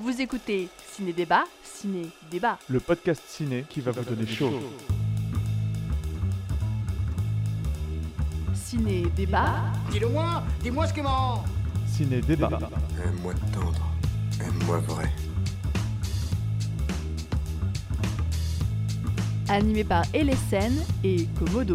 Vous écoutez Ciné Débat, Ciné Débat. le podcast ciné qui va vous donner chaud. Ciné Débat, Dis-le-moi, dis-moi ce qui est marrant. Ciné débat. Aime-moi tendre, aime-moi vrai. animé par Elesen et Komodo.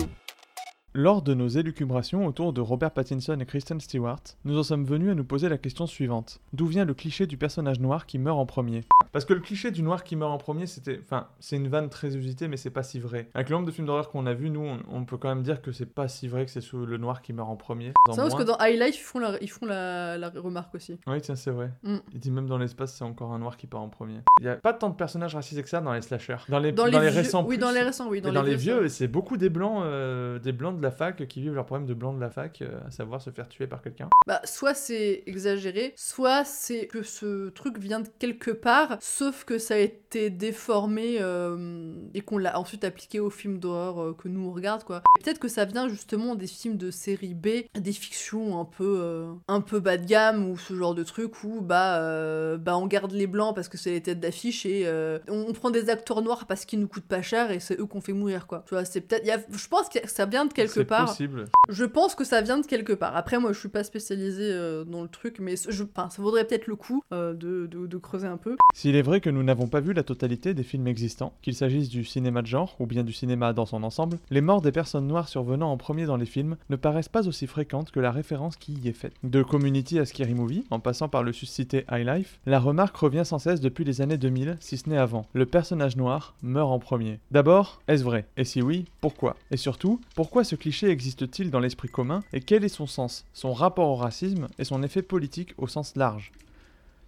Lors de nos élucubrations autour de Robert Pattinson et Kristen Stewart, nous en sommes venus à nous poser la question suivante. D'où vient le cliché du personnage noir qui meurt en premier? Parce que le cliché du noir qui meurt en premier, c'était... Enfin, c'est une vanne très usitée, mais c'est pas si vrai. Avec le nombre de films d'horreur qu'on a vus, nous, on, on peut quand même dire que c'est pas si vrai que c'est le noir qui meurt en premier. C'est vrai parce que dans High Life, ils font la, ils font la, la remarque aussi. Oui, tiens, c'est vrai. Mm. Il dit même dans l'espace, c'est encore un noir qui part en premier. Il y a pas tant de personnages racisés que ça dans les slashers. Dans les, Dans, dans les, les vieux- récents Oui, plus. dans les récents, oui. Dans, les vieux, c'est beaucoup des blancs, euh, des blancs de la fac qui vivent leurs problèmes de blancs de la fac, euh, à savoir se faire tuer par quelqu'un. Bah, soit c'est exagéré, soit c'est que ce truc vient de quelque part, sauf que ça a été déformé euh, et qu'on l'a ensuite appliqué aux films d'horreur euh, que nous on regarde, quoi. Peut-être que ça vient justement des films de série B, des fictions un peu, un peu bas de gamme ou ce genre de truc où bah, bah on garde les blancs parce que c'est les têtes d'affiche et on, prend des acteurs noirs parce qu'ils nous coûtent pas cher et c'est eux qu'on fait mourir, quoi. Tu vois, c'est peut-être, je pense que ça vient de quelque C'est part. possible. Je pense que ça vient de quelque part. Après, moi, je suis pas spécialisée euh, dans le truc, mais je, enfin, ça vaudrait peut-être le coup euh, de, de- de creuser un peu. S'il est vrai que nous n'avons pas vu la totalité des films existants, qu'il s'agisse du cinéma de genre ou bien du cinéma dans son ensemble, les morts des personnes noires survenant en premier dans les films ne paraissent pas aussi fréquentes que la référence qui y est faite. De Community à Scary Movie, en passant par le suscité High Life, la remarque revient sans cesse depuis les années 2000, si ce n'est avant. Le personnage noir meurt en premier. D'abord, est-ce vrai? Et si oui, pourquoi? Et surtout, pourquoi ce cliché existe-t-il dans l'esprit commun et quel est son sens, son rapport au racisme et son effet politique au sens large?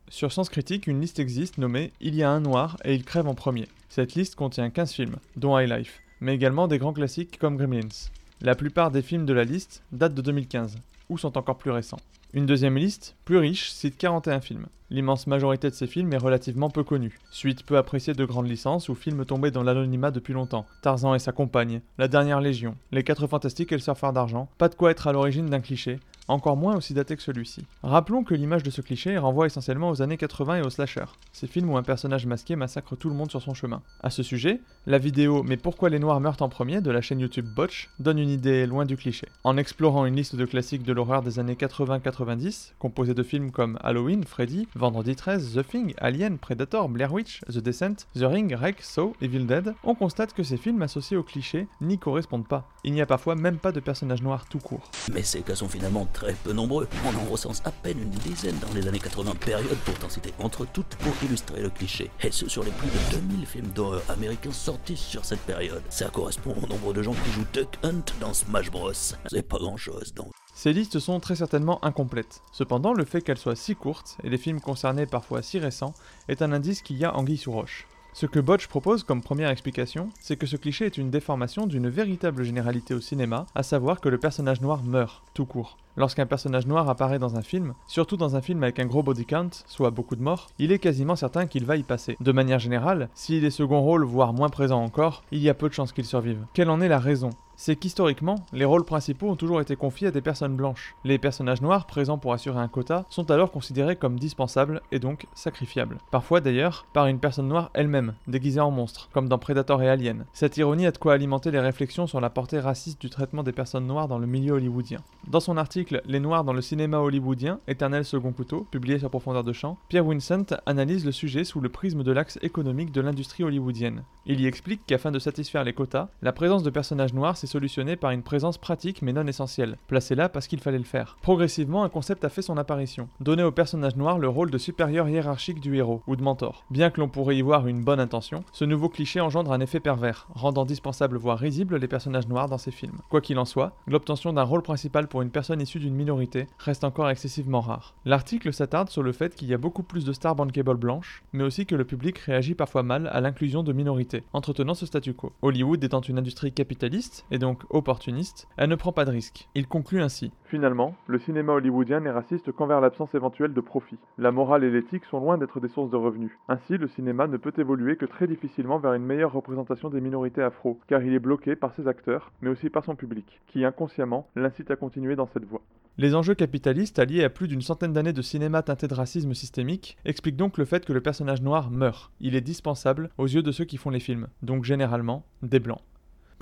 Sur Sens Critique, une liste existe nommée Il y a un noir et il crève en premier. Cette liste contient 15 films, dont High Life, mais également des grands classiques comme Gremlins. La plupart des films de la liste datent de 2015, ou sont encore plus récents. Une deuxième liste, plus riche, cite 41 films. L'immense majorité de ces films est relativement peu connue. Suite peu appréciée de grandes licences ou films tombés dans l'anonymat depuis longtemps. Tarzan et sa compagne, La Dernière Légion, Les Quatre Fantastiques et le Surfeur d'Argent. Pas de quoi être à l'origine d'un cliché, encore moins aussi daté que celui-ci. Rappelons que l'image de ce cliché renvoie essentiellement aux années 80 et aux slashers, ces films où un personnage masqué massacre tout le monde sur son chemin. À ce sujet, la vidéo Mais pourquoi les noirs meurent en premier de la chaîne YouTube Botch donne une idée loin du cliché. En explorant une liste de classiques de l'horreur des années 80-90, composée de films comme Halloween, Freddy, Vendredi 13, The Thing, Alien, Predator, Blair Witch, The Descent, The Ring, Rec, Saw, Evil Dead, on constate que ces films associés au cliché n'y correspondent pas. Il n'y a parfois même pas de personnages noirs tout court. Mais ces cas sont finalement très peu nombreux. On en recense à peine une dizaine dans les années 80, période pourtant citée entre toutes pour illustrer le cliché. Et ce sur les plus de 2000 films d'horreur américains sortis sur cette période. Ça correspond au nombre de gens qui jouent Duck Hunt dans Smash Bros. C'est pas grand chose donc. Ces listes sont très certainement incomplètes. Cependant, le fait qu'elles soient si courtes, et les films concernés parfois si récents, est un indice qu'il y a anguille sous roche. Ce que Botch propose comme première explication, c'est que ce cliché est une déformation d'une véritable généralité au cinéma, à savoir que le personnage noir meurt, tout court. Lorsqu'un personnage noir apparaît dans un film, surtout dans un film avec un gros body count, soit beaucoup de morts, il est quasiment certain qu'il va y passer. De manière générale, s'il est second rôle, voire moins présent encore, il y a peu de chances qu'il survive. Quelle en est la raison? C'est qu'historiquement, les rôles principaux ont toujours été confiés à des personnes blanches. Les personnages noirs, présents pour assurer un quota, sont alors considérés comme dispensables et donc sacrifiables. Parfois d'ailleurs, par une personne noire elle-même, déguisée en monstre, comme dans Predator et Alien. Cette ironie a de quoi alimenter les réflexions sur la portée raciste du traitement des personnes noires dans le milieu hollywoodien. Dans son article Les Noirs dans le cinéma hollywoodien, éternel second couteau, publié sur Profondeur de Champ, Pierre Vincent analyse le sujet sous le prisme de l'axe économique de l'industrie hollywoodienne. Il y explique qu'afin de satisfaire les quotas, la présence de personnages noirs s'est solutionnée par une présence pratique mais non essentielle, placée là parce qu'il fallait le faire. Progressivement, un concept a fait son apparition, donner au personnage noir le rôle de supérieur hiérarchique du héros, ou de mentor. Bien que l'on pourrait y voir une bonne intention, ce nouveau cliché engendre un effet pervers, rendant dispensable voire risible les personnages noirs dans ces films. Quoi qu'il en soit, l'obtention d'un rôle principal pour une personne issue d'une minorité reste encore excessivement rare. L'article s'attarde sur le fait qu'il y a beaucoup plus de stars bankable blanches, mais aussi que le public réagit parfois mal à l'inclusion de minorités, entretenant ce statu quo. Hollywood étant une industrie capitaliste, et donc opportuniste, elle ne prend pas de risques. Il conclut ainsi. Finalement, le cinéma hollywoodien n'est raciste qu'envers l'absence éventuelle de profit. La morale et l'éthique sont loin d'être des sources de revenus. Ainsi, le cinéma ne peut évoluer que très difficilement vers une meilleure représentation des minorités afro, car il est bloqué par ses acteurs, mais aussi par son public, qui inconsciemment l'incite à continuer dans cette voie. Les enjeux capitalistes alliés à plus d'une centaine d'années de cinéma teinté de racisme systémique expliquent donc le fait que le personnage noir meurt. Il est dispensable aux yeux de ceux qui font les films, donc généralement des blancs.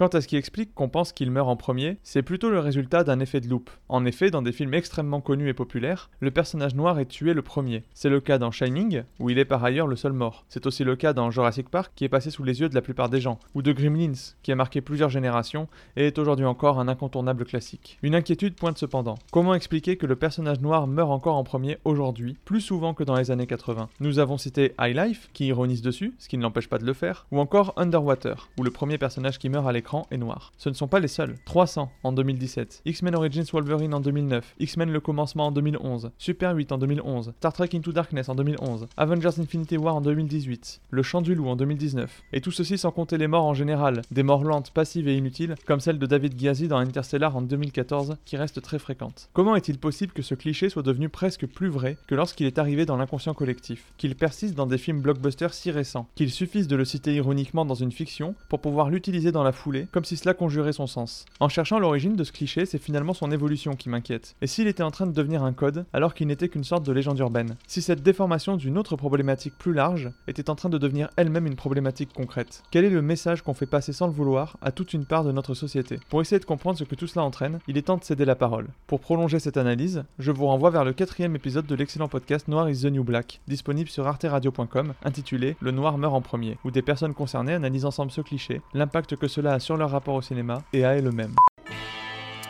Quant à ce qui explique qu'on pense qu'il meurt en premier, c'est plutôt le résultat d'un effet de loupe. En effet, dans des films extrêmement connus et populaires, le personnage noir est tué le premier. C'est le cas dans Shining, où il est par ailleurs le seul mort. C'est aussi le cas dans Jurassic Park, qui est passé sous les yeux de la plupart des gens, ou de Gremlins, qui a marqué plusieurs générations et est aujourd'hui encore un incontournable classique. Une inquiétude pointe cependant. Comment expliquer que le personnage noir meurt encore en premier aujourd'hui, plus souvent que dans les années 80 Nous avons cité High Life, qui ironise dessus, ce qui ne l'empêche pas de le faire, ou encore Underwater, où le premier personnage qui meurt à l'écran est noir. Ce ne sont pas les seuls. 300 en 2017, X-Men Origins Wolverine en 2009, X-Men Le Commencement en 2011, Super 8 en 2011, Star Trek Into Darkness en 2011, Avengers Infinity War en 2018, Le Chant du Loup en 2019. Et tout ceci sans compter les morts en général, des morts lentes, passives et inutiles, comme celle de David Ghiazi dans Interstellar en 2014, qui reste très fréquente. Comment est-il possible que ce cliché soit devenu presque plus vrai que lorsqu'il est arrivé dans l'inconscient collectif, qu'il persiste dans des films blockbusters si récents, qu'il suffise de le citer ironiquement dans une fiction pour pouvoir l'utiliser dans la foulée comme si cela conjurait son sens. En cherchant l'origine de ce cliché, c'est finalement son évolution qui m'inquiète. Et s'il était en train de devenir un code, alors qu'il n'était qu'une sorte de légende urbaine Si cette déformation d'une autre problématique plus large était en train de devenir elle-même une problématique concrète Quel est le message qu'on fait passer sans le vouloir à toute une part de notre société? Pour essayer de comprendre ce que tout cela entraîne, il est temps de céder la parole. Pour prolonger cette analyse, je vous renvoie vers le quatrième épisode de l'excellent podcast Noir is the New Black, disponible sur arteradio.com, intitulé Le noir meurt en premier, où des personnes concernées analysent ensemble ce cliché, l'impact que cela a sur leur rapport au cinéma et à elle-même.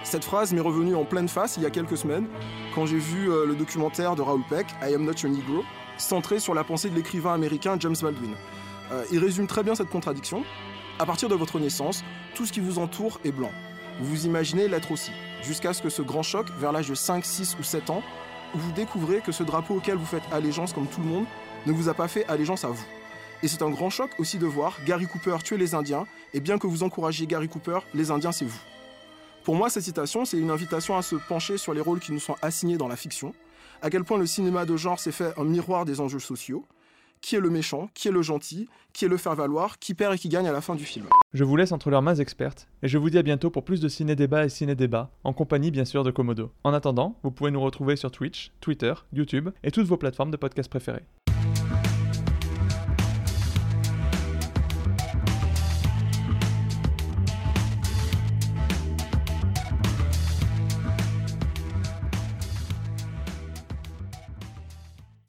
Cette phrase m'est revenue en pleine face il y a quelques semaines quand j'ai vu euh, le documentaire de Raoul Peck, I Am Not Your Negro, centré sur la pensée de l'écrivain américain James Baldwin. Euh, il résume très bien cette contradiction. À partir de votre naissance, tout ce qui vous entoure est blanc. Vous vous imaginez l'être aussi, jusqu'à ce que ce grand choc, vers l'âge de 5, 6 ou 7 ans, vous découvrez que ce drapeau auquel vous faites allégeance comme tout le monde ne vous a pas fait allégeance à vous. Et c'est un grand choc aussi de voir Gary Cooper tuer les Indiens, et bien que vous encouragiez Gary Cooper, les Indiens c'est vous. Pour moi, cette citation, c'est une invitation à se pencher sur les rôles qui nous sont assignés dans la fiction, à quel point le cinéma de genre s'est fait un miroir des enjeux sociaux, qui est le méchant, qui est le gentil, qui est le faire-valoir, qui perd et qui gagne à la fin du film. Je vous laisse entre leurs mains expertes, et je vous dis à bientôt pour plus de ciné-débat et ciné-débat, en compagnie bien sûr de Komodo. En attendant, vous pouvez nous retrouver sur Twitch, Twitter, YouTube et toutes vos plateformes de podcast préférées.